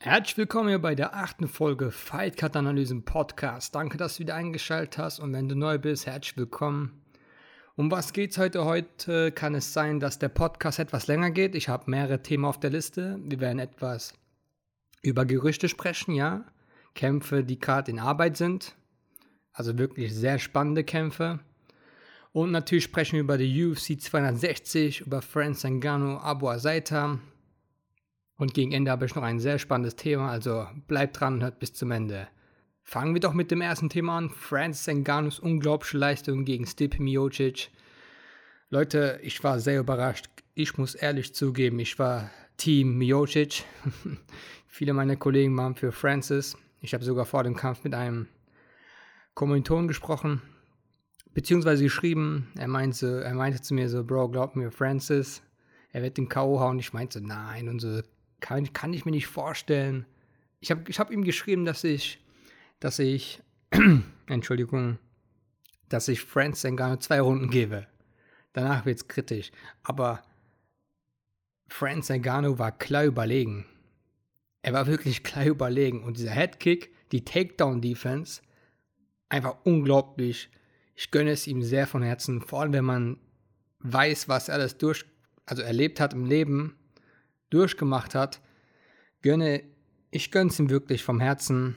Herzlich willkommen hier bei der achten Folge Fight Cut Analysen Podcast. Danke, dass du wieder eingeschaltet hast und wenn du neu bist, herzlich willkommen. Um was geht's heute? Heute kann es sein, dass der Podcast etwas länger geht. Ich habe mehrere Themen auf der Liste. Wir werden etwas über Gerüchte sprechen, ja. Kämpfe, die gerade in Arbeit sind. Also wirklich sehr spannende Kämpfe. Und natürlich sprechen wir über die UFC 260, über Franz Ngannou, Abu Azaita, und gegen Ende habe ich noch ein sehr spannendes Thema, also bleibt dran und hört bis zum Ende. Fangen wir doch mit dem ersten Thema an. Francis Ngannous unglaubliche Leistung gegen Stipe Miocic. Leute, ich war sehr überrascht. Ich muss ehrlich zugeben, ich war Team Miocic. Viele meiner Kollegen waren für Francis. Ich habe sogar vor dem Kampf mit einem Kommilitonen gesprochen, beziehungsweise geschrieben. Er meinte, er meinte zu mir so, Bro, glaub mir, Francis, er wird den K.O. hauen. Ich meinte so, nein, und so, kann, kann ich mir nicht vorstellen. Ich habe ich hab ihm geschrieben, dass ich, dass ich, Entschuldigung, dass ich Franz Ngannou zwei Runden gebe. Danach wird es kritisch. Aber Franz Ngannou war klar überlegen. Er war wirklich klar überlegen. Und dieser Headkick, die Takedown-Defense, einfach unglaublich. Ich gönne es ihm sehr von Herzen. Vor allem, wenn man weiß, was er alles durch, also erlebt hat im Leben durchgemacht hat, gönne, ich gönne es ihm wirklich vom Herzen.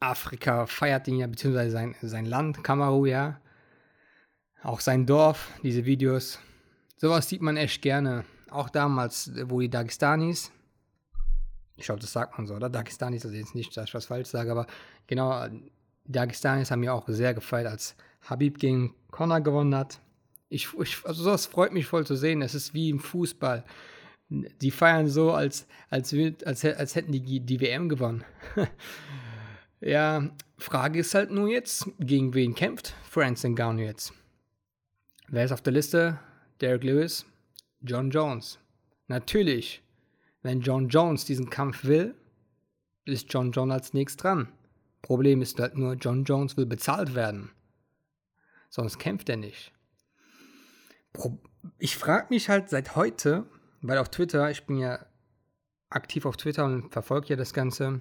Afrika feiert ihn ja, beziehungsweise sein, sein Land, Kamerun, ja. Auch sein Dorf, diese Videos. Sowas sieht man echt gerne. Auch damals, wo die Dagestanis, ich glaube, das sagt man so, oder? Dagestanis, also jetzt nicht, dass ich was falsch sage, aber genau, die Dagestanis haben ja auch sehr gefeiert, als Habib gegen Conor gewonnen hat. Ich, ich, also sowas freut mich voll zu sehen. Es ist wie im Fußball. Die feiern so, als, als, als, als hätten die die WM gewonnen. ja, Frage ist halt nur jetzt, gegen wen kämpft Francis Ngannou jetzt? Wer ist auf der Liste? Derek Lewis, John Jones. Natürlich, wenn John Jones diesen Kampf will, ist John Jones als nächstes dran. Problem ist halt nur, John Jones will bezahlt werden. Sonst kämpft er nicht. Ich frage mich halt seit heute, weil auf Twitter, ich bin ja aktiv auf Twitter und verfolge ja das Ganze.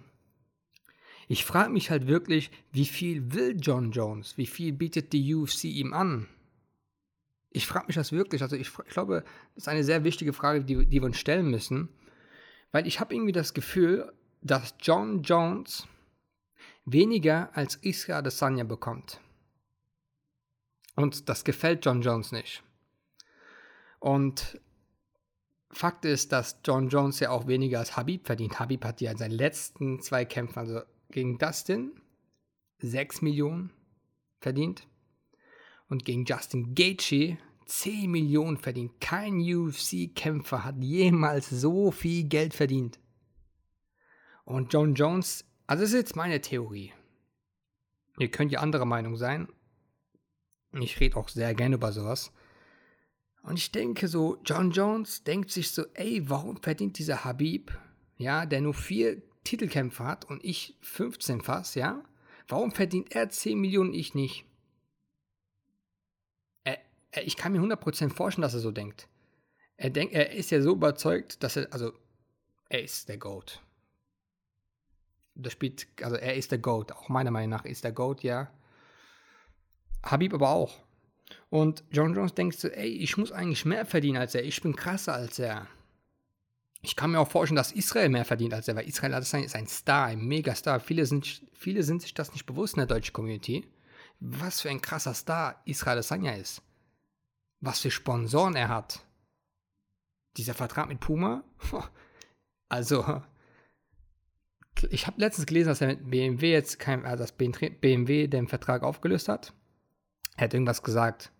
Ich frage mich halt wirklich, wie viel will John Jones? Wie viel bietet die UFC ihm an? Ich frage mich das wirklich. Also ich, ich, glaube, das ist eine sehr wichtige Frage, die, die wir uns stellen müssen. Weil ich habe irgendwie das Gefühl, dass John Jones weniger als Israel Adesanya bekommt. Und das gefällt John Jones nicht. Und Fakt ist, dass John Jones ja auch weniger als Habib verdient. Habib hat ja in seinen letzten zwei Kämpfen, also gegen Dustin, 6 Millionen verdient. Und gegen Justin Gaethje 10 Millionen verdient. Kein UFC-Kämpfer hat jemals so viel Geld verdient. Und John Jones, also das ist jetzt meine Theorie. Ihr könnt ja anderer Meinung sein. Ich rede auch sehr gerne über sowas. Und ich denke so, John Jones denkt sich so, ey, warum verdient dieser Habib, ja, der nur vier Titelkämpfe hat und ich 15 fast, ja, warum verdient er 10 Millionen, ich nicht? Er, er, ich kann mir 100% vorstellen, dass er so denkt. Er, denkt, er ist ja so überzeugt, dass er, also, er ist der GOAT. Das spielt, also er ist der GOAT, auch meiner Meinung nach ist der GOAT, ja. Habib aber auch. Und John Jones denkt so, ey, ich muss eigentlich mehr verdienen als er, ich bin krasser als er. Ich kann mir auch vorstellen, dass Israel mehr verdient als er, weil Israel ist ein Star, ein Megastar. Viele sind, viele sind sich das nicht bewusst in der deutschen Community. Was für ein krasser Star Israel Adesanya ist. Was für Sponsoren er hat. Dieser Vertrag mit Puma. Also, ich habe letztens gelesen, dass er mit BMW jetzt kein, also dass BMW den Vertrag aufgelöst hat. Er hat irgendwas gesagt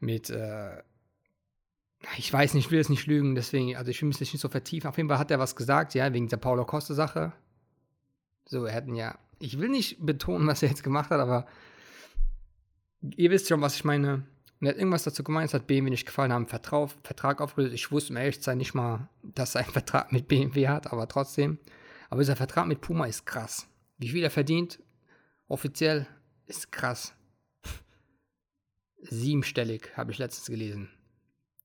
mit, äh, ich weiß nicht, ich will es nicht lügen, deswegen, also ich will mich nicht so vertiefen. Auf jeden Fall hat er was gesagt, ja, wegen der Paulo Costa-Sache. So, er hätten ja, ich will nicht betonen, was er jetzt gemacht hat, aber ihr wisst schon, was ich meine. Er hat irgendwas dazu gemeint, es hat BMW nicht gefallen, haben einen Vertrag, Vertrag aufgelöst. Ich wusste, um ehrlich nicht mal, dass er einen Vertrag mit BMW hat, aber trotzdem. Aber dieser Vertrag mit Puma ist krass. Wie viel er verdient, offiziell, ist krass siebenstellig, habe ich letztens gelesen.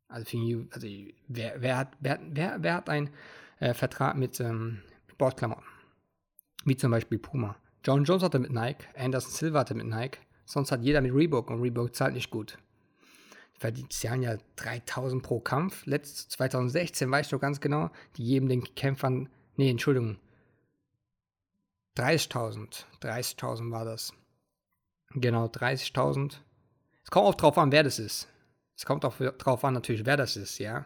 Also, für, also wer, wer, hat, wer, wer, wer hat einen äh, Vertrag mit ähm, Sportklamotten. Wie zum Beispiel Puma. John Jones hatte mit Nike, Anderson Silva hatte mit Nike, sonst hat jeder mit Reebok und Reebok zahlt nicht gut. Die zahlen ja 3000 pro Kampf. Letzt 2016 weiß ich noch ganz genau, die geben den Kämpfern, nee, Entschuldigung, 30.000. 30.000 war das. Genau, 30.000. Es kommt auch drauf an, wer das ist. Es kommt auch drauf an, natürlich, wer das ist, ja.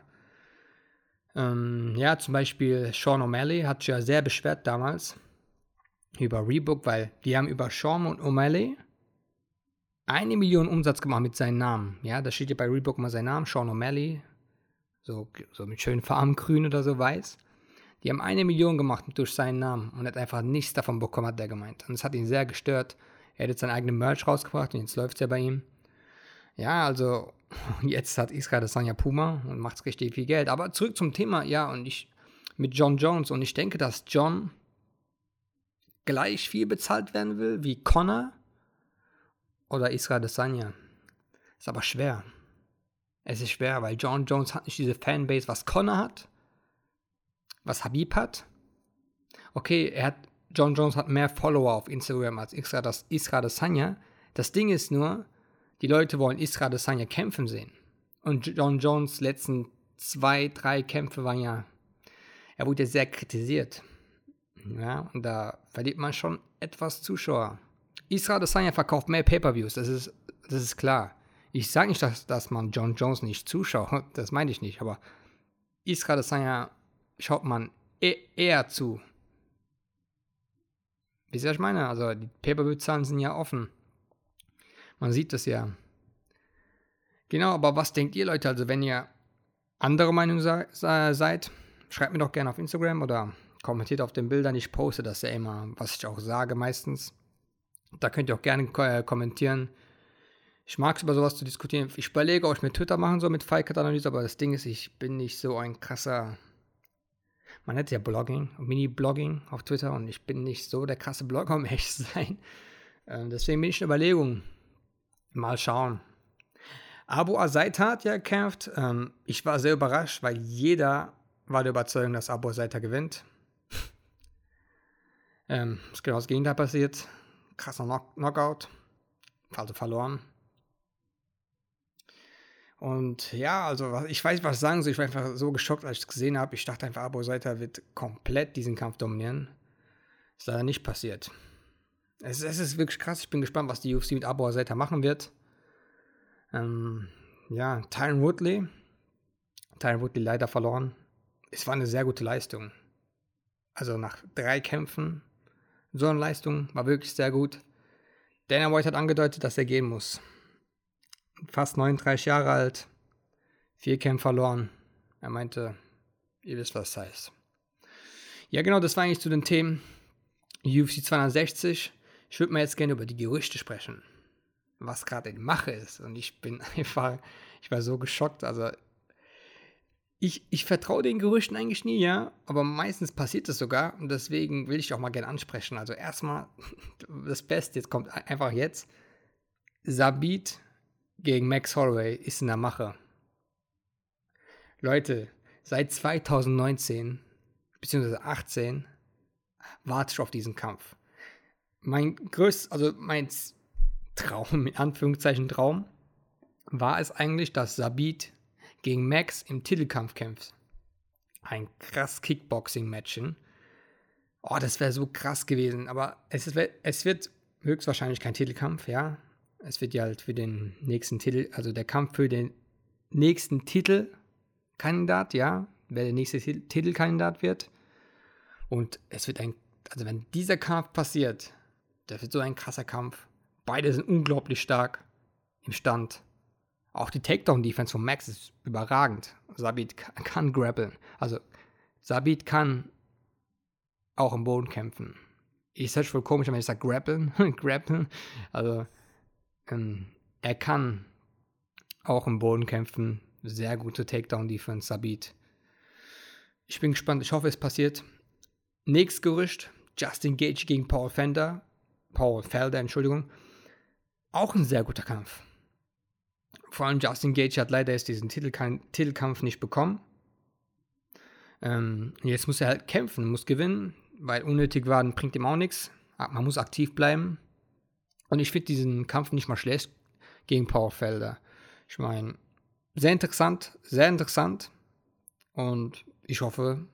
Ähm, ja, zum Beispiel Sean O'Malley hat sich ja sehr beschwert damals über Reebok, weil die haben über Sean und O'Malley eine Million Umsatz gemacht mit seinem Namen. Ja, da steht ja bei Reebok mal sein Name, Sean O'Malley. So, so mit schönen Farben, grün oder so weiß. Die haben eine Million gemacht durch seinen Namen und hat einfach nichts davon bekommen, hat der gemeint. Und es hat ihn sehr gestört. Er hat jetzt seinen eigenen Merch rausgebracht und jetzt läuft es ja bei ihm. Ja, also jetzt hat Israel das Sanja Puma und macht richtig viel Geld. Aber zurück zum Thema, ja, und ich mit John Jones und ich denke, dass John gleich viel bezahlt werden will wie Connor oder Israel Desanya. Ist aber schwer. Es ist schwer, weil John Jones hat nicht diese Fanbase, was Connor hat was Habib hat. Okay, er hat, John Jones hat mehr Follower auf Instagram als Isra, das Isra Desanya. Das Ding ist nur, die Leute wollen Isra Desanya kämpfen sehen. Und John Jones letzten zwei, drei Kämpfe waren ja, er wurde sehr kritisiert. Ja, und da verliert man schon etwas Zuschauer. Isra Desanya verkauft mehr Pay-Per-Views, das ist, das ist klar. Ich sage nicht, dass, dass man John Jones nicht zuschaut, das meine ich nicht, aber Isra Desanya schaut man e eher zu. Wisst ihr, was ich meine? Also die Pay-Per-View-Zahlen sind ja offen. Man sieht das ja. Genau, aber was denkt ihr Leute? Also wenn ihr andere Meinung se seid, schreibt mir doch gerne auf Instagram oder kommentiert auf den Bildern. Ich poste das ja immer, was ich auch sage meistens. Da könnt ihr auch gerne äh, kommentieren. Ich mag es über sowas zu diskutieren. Ich überlege, ob ich mit Twitter machen soll mit Firecut-Analyse, aber das Ding ist, ich bin nicht so ein krasser man hat ja Blogging, Mini-Blogging auf Twitter und ich bin nicht so der krasse Blogger, um echt zu sein. Ähm, deswegen bin ich in Überlegung. Mal schauen. Abu Azaita hat ja gekämpft. Ähm, ich war sehr überrascht, weil jeder war der Überzeugung, dass Abu Azaita gewinnt. ähm, ist genau das Gegenteil passiert. Krasser Knock Knockout. Also verloren. Und ja, also ich weiß, was sagen soll. Ich war einfach so geschockt, als ich es gesehen habe. Ich dachte einfach, Abo Seiter wird komplett diesen Kampf dominieren. Ist leider nicht passiert. Es, es, ist wirklich krass. Ich bin gespannt, was die UFC mit Abo Seiter machen wird. Ähm, ja, Tyron Woodley. Tyron Woodley leider verloren. Es war eine sehr gute Leistung. Also nach drei Kämpfen. So eine Leistung war wirklich sehr gut. Dana White hat angedeutet, dass er gehen muss fast 39 Jahre alt, vier Kämpfe verloren. Er meinte, ihr wisst, was das heißt. Ja, genau, das war eigentlich zu den Themen UFC 260. Ich würde mal jetzt gerne über die Gerüchte sprechen, was gerade in Mache ist. Und ich bin einfach, ich war so geschockt. Also, ich, ich vertraue den Gerüchten eigentlich nie, ja, aber meistens passiert es sogar und deswegen will ich auch mal gerne ansprechen. Also, erstmal das Beste, jetzt kommt einfach jetzt. Sabit gegen Max Holloway ist in der Mache. Leute, seit 2019 bzw. 18 warte ich auf diesen Kampf. Mein größtes, also mein Traum, in Anführungszeichen Traum, war es eigentlich, dass Sabit gegen Max im Titelkampf kämpft. Ein krass Kickboxing-Matchen. Oh, das wäre so krass gewesen. Aber es, ist, es wird höchstwahrscheinlich kein Titelkampf, ja es wird ja halt für den nächsten Titel, also der Kampf für den nächsten Titelkandidat, ja, wer der nächste Titelkandidat wird. Und es wird ein, also wenn dieser Kampf passiert, das wird so ein krasser Kampf. Beide sind unglaublich stark im Stand. Auch die Takedown-Defense von Max ist überragend. Sabit kann grappeln. Also Sabit kann auch im Boden kämpfen. Ich sage voll komisch, wenn ich sage grappeln. grappeln. Also ähm, er kann auch im Boden kämpfen. Sehr gute Takedown-Defense, Sabit. Ich bin gespannt. Ich hoffe, es passiert. Nächstes Gerücht: Justin Gage gegen Paul Fender. Paul Felder, Entschuldigung. Auch ein sehr guter Kampf. Vor allem Justin Gage hat leider jetzt diesen Titelkampf nicht bekommen. Ähm, jetzt muss er halt kämpfen, muss gewinnen. weil unnötig waren bringt ihm auch nichts. Ah, man muss aktiv bleiben. Und ich finde diesen Kampf nicht mal schlecht gegen Powerfelder. Ich meine, sehr interessant, sehr interessant. Und ich hoffe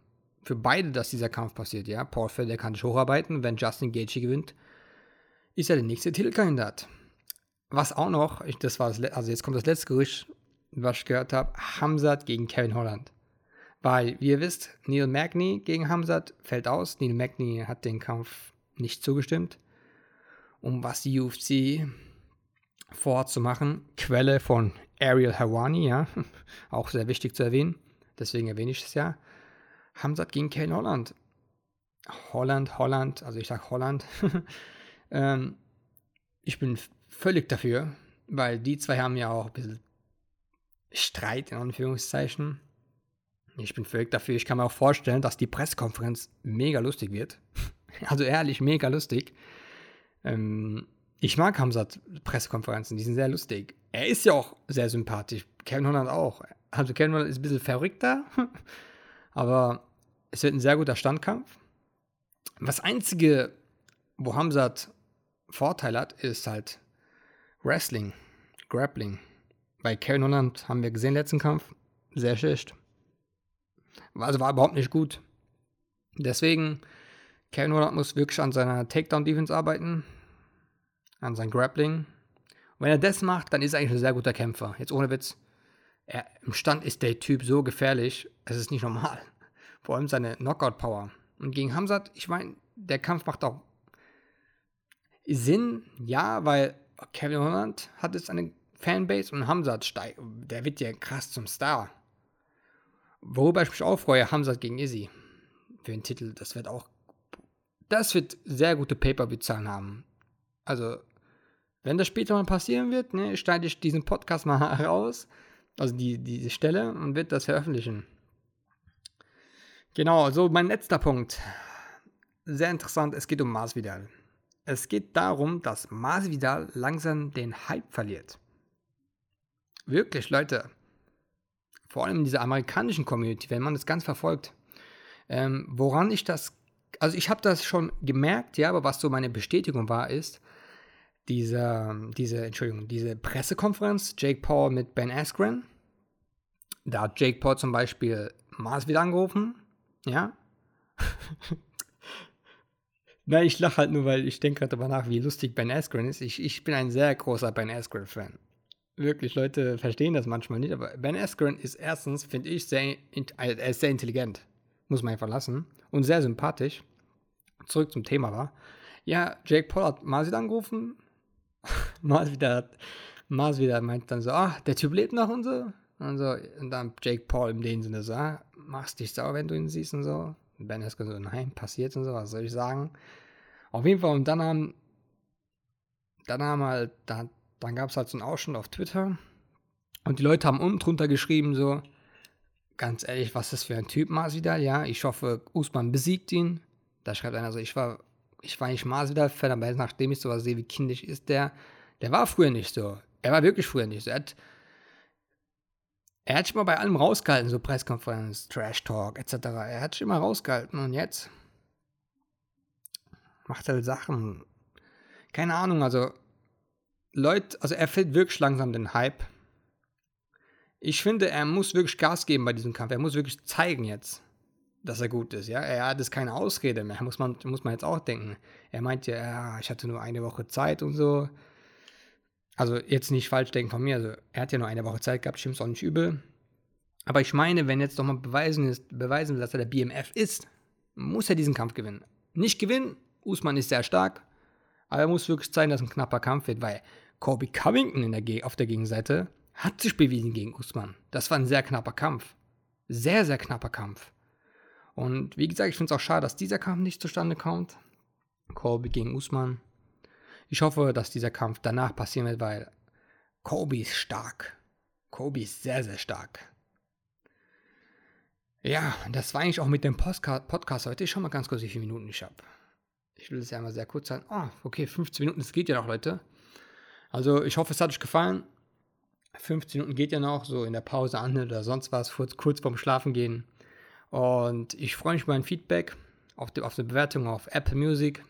für beide, dass dieser Kampf passiert. Ja, Powerfelder kann sich hocharbeiten. Wenn Justin Gaethje gewinnt, ist er der nächste Titelkandidat. Was auch noch, ich, das war das, also jetzt kommt das letzte Gerücht, was ich gehört habe, Hamzat gegen Kevin Holland. Weil, wie ihr wisst, Neil Magny gegen Hamzat fällt aus. Neil Magny hat den Kampf nicht zugestimmt. Um was die UFC vorzumachen. Quelle von Ariel Hawani, ja, auch sehr wichtig zu erwähnen. Deswegen erwähne ich es ja. Hamzat gegen Kevin Holland. Holland, Holland, also ich sage Holland. ähm, ich bin völlig dafür, weil die zwei haben ja auch ein bisschen Streit in Anführungszeichen. Ich bin völlig dafür. Ich kann mir auch vorstellen, dass die Pressekonferenz mega lustig wird. Also ehrlich, mega lustig. Ähm, ich mag Hamzat Pressekonferenzen, die sind sehr lustig. Er ist ja auch sehr sympathisch. Kevin Holland auch. Also Kevin Holland ist ein bisschen verrückter, aber es wird ein sehr guter Standkampf. Das Einzige, wo Hamzat Vorteil hat, ist halt Wrestling, Grappling. Bei Kevin Holland haben wir gesehen, letzten Kampf, sehr schlecht. Also war überhaupt nicht gut. Deswegen, Kevin Holland muss wirklich an seiner Takedown-Defense arbeiten, an sein Grappling. Und wenn er das macht, dann ist er eigentlich ein sehr guter Kämpfer. Jetzt ohne Witz. Er, Im Stand ist der Typ so gefährlich, es ist nicht normal. Vor allem seine Knockout-Power. Und gegen Hamzat, ich meine, der Kampf macht auch Sinn, ja, weil Kevin Holland hat jetzt eine Fanbase und Hamzat steigt. Der wird ja krass zum Star. Worüber ich mich auch freue, Hamzat gegen Izzy. Für den Titel, das wird auch. Das wird sehr gute Pay-Per-View-Zahlen haben. Also, wenn das später mal passieren wird, ne, schneide ich diesen Podcast mal raus. Also die, diese Stelle und wird das veröffentlichen. Genau, so mein letzter Punkt. Sehr interessant, es geht um Masvidal. Es geht darum, dass Masvidal langsam den Hype verliert. Wirklich, Leute vor allem in dieser amerikanischen Community, wenn man das ganz verfolgt, ähm, woran ich das, also ich habe das schon gemerkt, ja, aber was so meine Bestätigung war, ist, diese, diese, Entschuldigung, diese Pressekonferenz, Jake Paul mit Ben Askren, da hat Jake Paul zum Beispiel Mars wieder angerufen, ja. Nein, ich lache halt nur, weil ich denke gerade darüber nach, wie lustig Ben Askren ist. Ich, ich bin ein sehr großer Ben Askren-Fan wirklich, Leute verstehen das manchmal nicht, aber Ben Askren ist erstens, finde ich, sehr, er ist sehr intelligent. Muss man einfach lassen. Und sehr sympathisch. Zurück zum Thema war. Ja, Jake Paul hat Mars wieder angerufen. Mars wieder, meint dann so, ah, der Typ lebt noch und so. Und, so, und dann Jake Paul in dem Sinne so, ah, machst dich sauer, wenn du ihn siehst und so. Und Ben Askren so, nein, passiert und so, was soll ich sagen? Auf jeden Fall, und dann haben, dann haben halt, da dann gab es halt so einen Ausschnitt auf Twitter und die Leute haben unten drunter geschrieben so, ganz ehrlich, was ist das für ein Typ Masvidal? Ja, ich hoffe, Usman besiegt ihn. Da schreibt einer so, ich war, ich war nicht Masvidal-Fan, aber nachdem ich sowas sehe, wie kindisch ist der, der war früher nicht so. Er war wirklich früher nicht so. Er hat, er hat sich mal bei allem rausgehalten, so Presskonferenz, Trash Talk etc. Er hat sich immer rausgehalten und jetzt macht er halt Sachen. Keine Ahnung, also Leute, also er fällt wirklich langsam den Hype. Ich finde, er muss wirklich Gas geben bei diesem Kampf. Er muss wirklich zeigen jetzt, dass er gut ist. Ja, er hat jetzt keine Ausrede mehr. Muss man, muss man jetzt auch denken. Er meint ja, ja, ich hatte nur eine Woche Zeit und so. Also jetzt nicht falsch denken von mir. Also er hat ja nur eine Woche Zeit gehabt, stimmt auch nicht übel. Aber ich meine, wenn jetzt doch mal beweisen, ist, beweisen dass er der BMF ist, muss er diesen Kampf gewinnen. Nicht gewinnen, Usman ist sehr stark, aber er muss wirklich zeigen, dass es ein knapper Kampf wird, weil Kobe Covington der auf der Gegenseite hat sich bewiesen gegen Usman. Das war ein sehr knapper Kampf. Sehr, sehr knapper Kampf. Und wie gesagt, ich finde es auch schade, dass dieser Kampf nicht zustande kommt. Kobe gegen Usman. Ich hoffe, dass dieser Kampf danach passieren wird, weil Kobe ist stark. Kobe ist sehr, sehr stark. Ja, das war eigentlich auch mit dem Podcast heute. Ich schau mal ganz kurz, wie viele Minuten ich habe. Ich will es ja mal sehr kurz sein. Ah, oh, okay, 15 Minuten, das geht ja noch, Leute. Also, ich hoffe, es hat euch gefallen. 15 Minuten geht ja noch, so in der Pause an oder sonst was, kurz, kurz vorm Schlafen gehen. Und ich freue mich über ein Feedback auf die, auf die Bewertung auf Apple Music.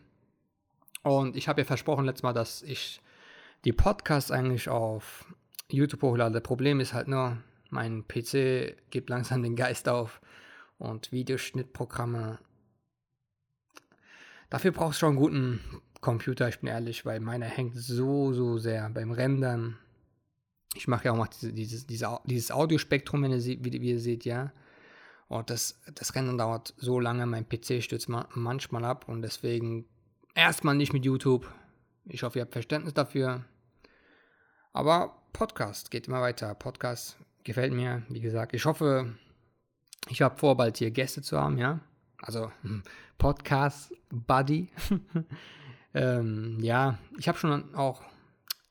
Und ich habe ja versprochen letztes Mal, dass ich die Podcasts eigentlich auf YouTube hochlade. Problem ist halt nur, mein PC gibt langsam den Geist auf und Videoschnittprogramme. Dafür brauchst du schon einen guten Computer, ich bin ehrlich, weil meiner hängt so, so sehr beim Rendern. Ich mache ja auch mal dieses, dieses, dieses Audiospektrum, wenn ihr seht, wie, wie ihr seht, ja. Und das, das Rennen dauert so lange, mein PC stürzt manchmal ab und deswegen erstmal nicht mit YouTube. Ich hoffe, ihr habt Verständnis dafür. Aber Podcast geht immer weiter. Podcast gefällt mir, wie gesagt. Ich hoffe, ich habe vor, bald hier Gäste zu haben, ja. Also hm, Podcast Buddy. ähm, ja, ich habe schon auch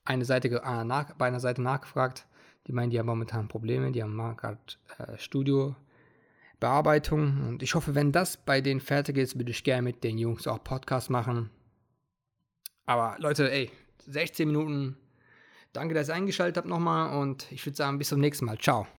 eine Seite äh, nach, bei einer Seite nachgefragt. Die meinen, die haben momentan Probleme. Die haben gerade äh, Studiobearbeitung. Und ich hoffe, wenn das bei denen fertig ist, würde ich gerne mit den Jungs auch Podcast machen. Aber Leute, ey, 16 Minuten Danke, dass ihr eingeschaltet habt nochmal und ich würde sagen, bis zum nächsten Mal. Ciao.